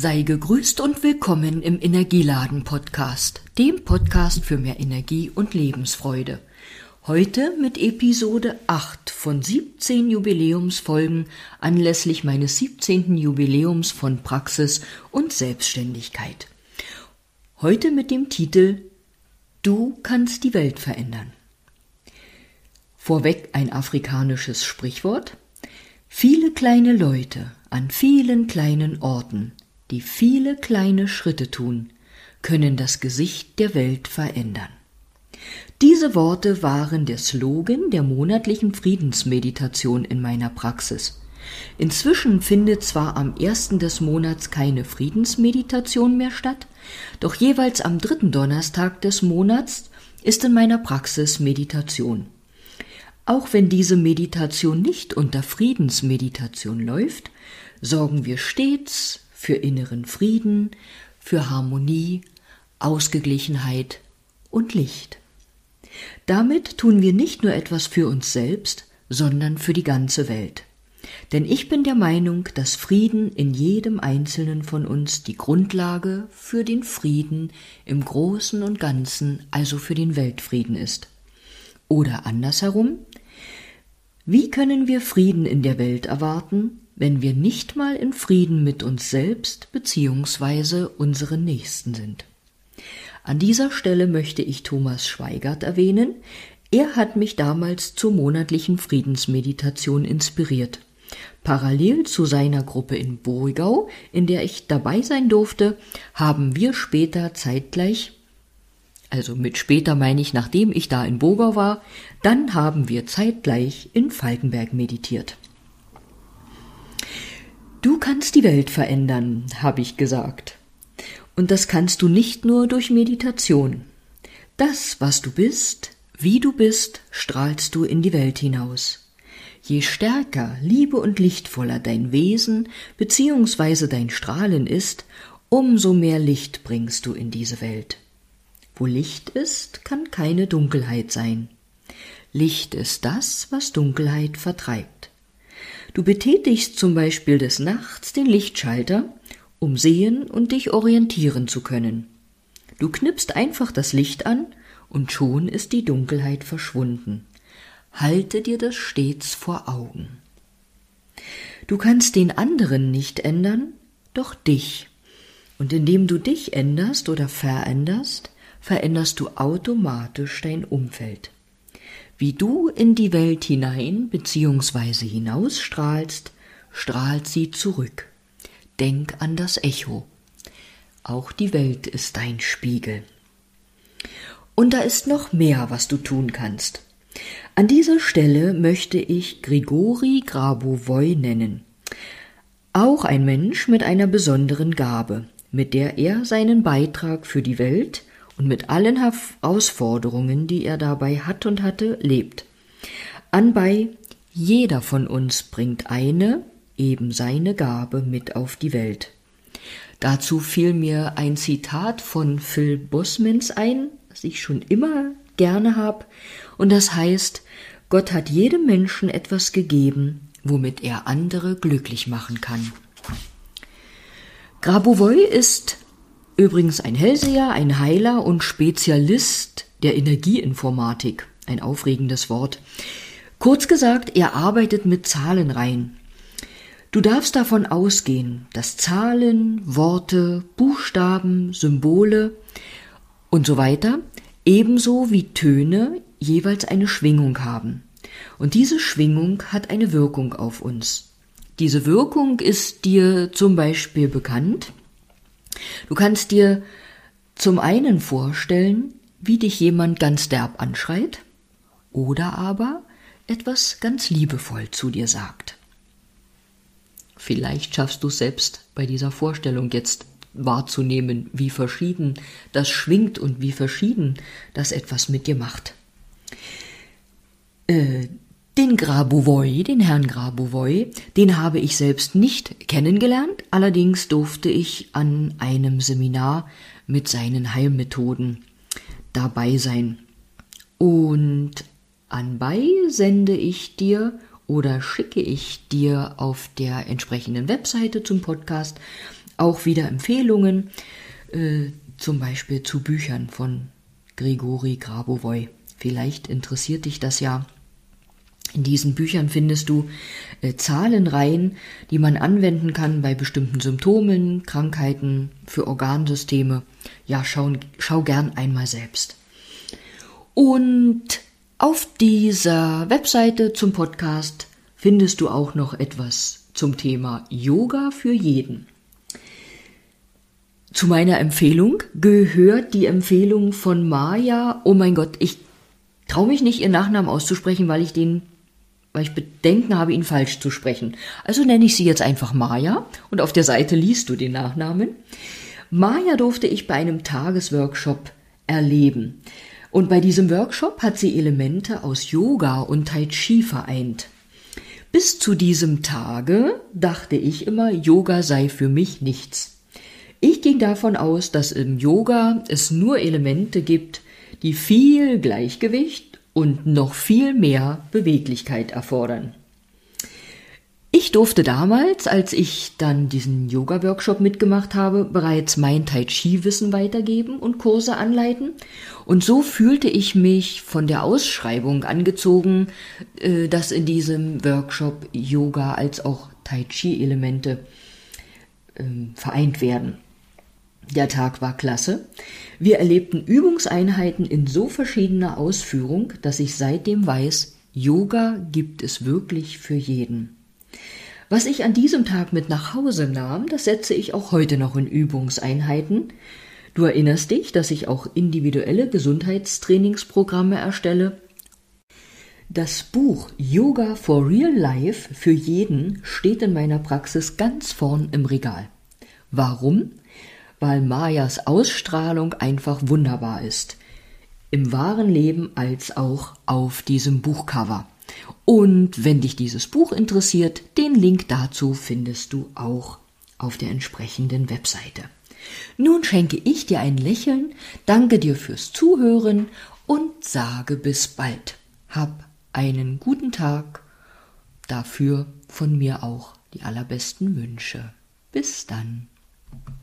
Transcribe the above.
Sei gegrüßt und willkommen im Energieladen Podcast, dem Podcast für mehr Energie und Lebensfreude. Heute mit Episode 8 von 17 Jubiläumsfolgen anlässlich meines 17. Jubiläums von Praxis und Selbstständigkeit. Heute mit dem Titel Du kannst die Welt verändern. Vorweg ein afrikanisches Sprichwort. Viele kleine Leute an vielen kleinen Orten die viele kleine Schritte tun, können das Gesicht der Welt verändern. Diese Worte waren der Slogan der monatlichen Friedensmeditation in meiner Praxis. Inzwischen findet zwar am ersten des Monats keine Friedensmeditation mehr statt, doch jeweils am dritten Donnerstag des Monats ist in meiner Praxis Meditation. Auch wenn diese Meditation nicht unter Friedensmeditation läuft, sorgen wir stets für inneren Frieden, für Harmonie, Ausgeglichenheit und Licht. Damit tun wir nicht nur etwas für uns selbst, sondern für die ganze Welt. Denn ich bin der Meinung, dass Frieden in jedem Einzelnen von uns die Grundlage für den Frieden im Großen und Ganzen, also für den Weltfrieden ist. Oder andersherum, wie können wir Frieden in der Welt erwarten, wenn wir nicht mal in Frieden mit uns selbst bzw. unseren Nächsten sind. An dieser Stelle möchte ich Thomas Schweigert erwähnen. Er hat mich damals zur monatlichen Friedensmeditation inspiriert. Parallel zu seiner Gruppe in Burgau, in der ich dabei sein durfte, haben wir später zeitgleich also mit später meine ich, nachdem ich da in Burgau war, dann haben wir zeitgleich in Falkenberg meditiert. Du kannst die Welt verändern, habe ich gesagt. Und das kannst du nicht nur durch Meditation. Das, was du bist, wie du bist, strahlst du in die Welt hinaus. Je stärker, liebe und lichtvoller dein Wesen bzw. dein Strahlen ist, umso mehr Licht bringst du in diese Welt. Wo Licht ist, kann keine Dunkelheit sein. Licht ist das, was Dunkelheit vertreibt. Du betätigst zum Beispiel des Nachts den Lichtschalter, um sehen und dich orientieren zu können. Du knippst einfach das Licht an und schon ist die Dunkelheit verschwunden. Halte dir das stets vor Augen. Du kannst den anderen nicht ändern, doch dich. Und indem du dich änderst oder veränderst, veränderst du automatisch dein Umfeld. Wie du in die Welt hinein bzw. hinausstrahlst, strahlt sie zurück. Denk an das Echo. Auch die Welt ist dein Spiegel. Und da ist noch mehr, was du tun kannst. An dieser Stelle möchte ich Grigori Grabovoi nennen. Auch ein Mensch mit einer besonderen Gabe, mit der er seinen Beitrag für die Welt und mit allen Herausforderungen, die er dabei hat und hatte, lebt. Anbei, jeder von uns bringt eine, eben seine Gabe mit auf die Welt. Dazu fiel mir ein Zitat von Phil Bosmans ein, das ich schon immer gerne habe, und das heißt, Gott hat jedem Menschen etwas gegeben, womit er andere glücklich machen kann. Grabovoi ist Übrigens ein Hellseher, ein Heiler und Spezialist der Energieinformatik. Ein aufregendes Wort. Kurz gesagt, er arbeitet mit Zahlenreihen. Du darfst davon ausgehen, dass Zahlen, Worte, Buchstaben, Symbole und so weiter ebenso wie Töne jeweils eine Schwingung haben. Und diese Schwingung hat eine Wirkung auf uns. Diese Wirkung ist dir zum Beispiel bekannt, Du kannst dir zum einen vorstellen, wie dich jemand ganz derb anschreit oder aber etwas ganz liebevoll zu dir sagt. Vielleicht schaffst du selbst bei dieser Vorstellung jetzt wahrzunehmen, wie verschieden das schwingt und wie verschieden das etwas mit dir macht. Äh, den Grabovoi, den Herrn Grabovoi, den habe ich selbst nicht kennengelernt, allerdings durfte ich an einem Seminar mit seinen Heilmethoden dabei sein. Und anbei sende ich dir oder schicke ich dir auf der entsprechenden Webseite zum Podcast auch wieder Empfehlungen, äh, zum Beispiel zu Büchern von Grigori Grabovoi. Vielleicht interessiert dich das ja. In diesen Büchern findest du äh, Zahlenreihen, die man anwenden kann bei bestimmten Symptomen, Krankheiten, für Organsysteme. Ja, schau, schau gern einmal selbst. Und auf dieser Webseite zum Podcast findest du auch noch etwas zum Thema Yoga für jeden. Zu meiner Empfehlung gehört die Empfehlung von Maya. Oh mein Gott, ich traue mich nicht, ihren Nachnamen auszusprechen, weil ich den, weil ich Bedenken habe, ihn falsch zu sprechen. Also nenne ich sie jetzt einfach Maya und auf der Seite liest du den Nachnamen. Maya durfte ich bei einem Tagesworkshop erleben. Und bei diesem Workshop hat sie Elemente aus Yoga und Tai Chi vereint. Bis zu diesem Tage dachte ich immer, Yoga sei für mich nichts. Ich ging davon aus, dass im Yoga es nur Elemente gibt, die viel Gleichgewicht und noch viel mehr Beweglichkeit erfordern. Ich durfte damals, als ich dann diesen Yoga-Workshop mitgemacht habe, bereits mein Tai Chi-Wissen weitergeben und Kurse anleiten. Und so fühlte ich mich von der Ausschreibung angezogen, äh, dass in diesem Workshop Yoga als auch Tai Chi-Elemente ähm, vereint werden. Der Tag war klasse. Wir erlebten Übungseinheiten in so verschiedener Ausführung, dass ich seitdem weiß, Yoga gibt es wirklich für jeden. Was ich an diesem Tag mit nach Hause nahm, das setze ich auch heute noch in Übungseinheiten. Du erinnerst dich, dass ich auch individuelle Gesundheitstrainingsprogramme erstelle. Das Buch Yoga for Real Life für jeden steht in meiner Praxis ganz vorn im Regal. Warum? Weil Mayas Ausstrahlung einfach wunderbar ist. Im wahren Leben als auch auf diesem Buchcover. Und wenn dich dieses Buch interessiert, den Link dazu findest du auch auf der entsprechenden Webseite. Nun schenke ich dir ein Lächeln, danke dir fürs Zuhören und sage bis bald. Hab einen guten Tag. Dafür von mir auch die allerbesten Wünsche. Bis dann.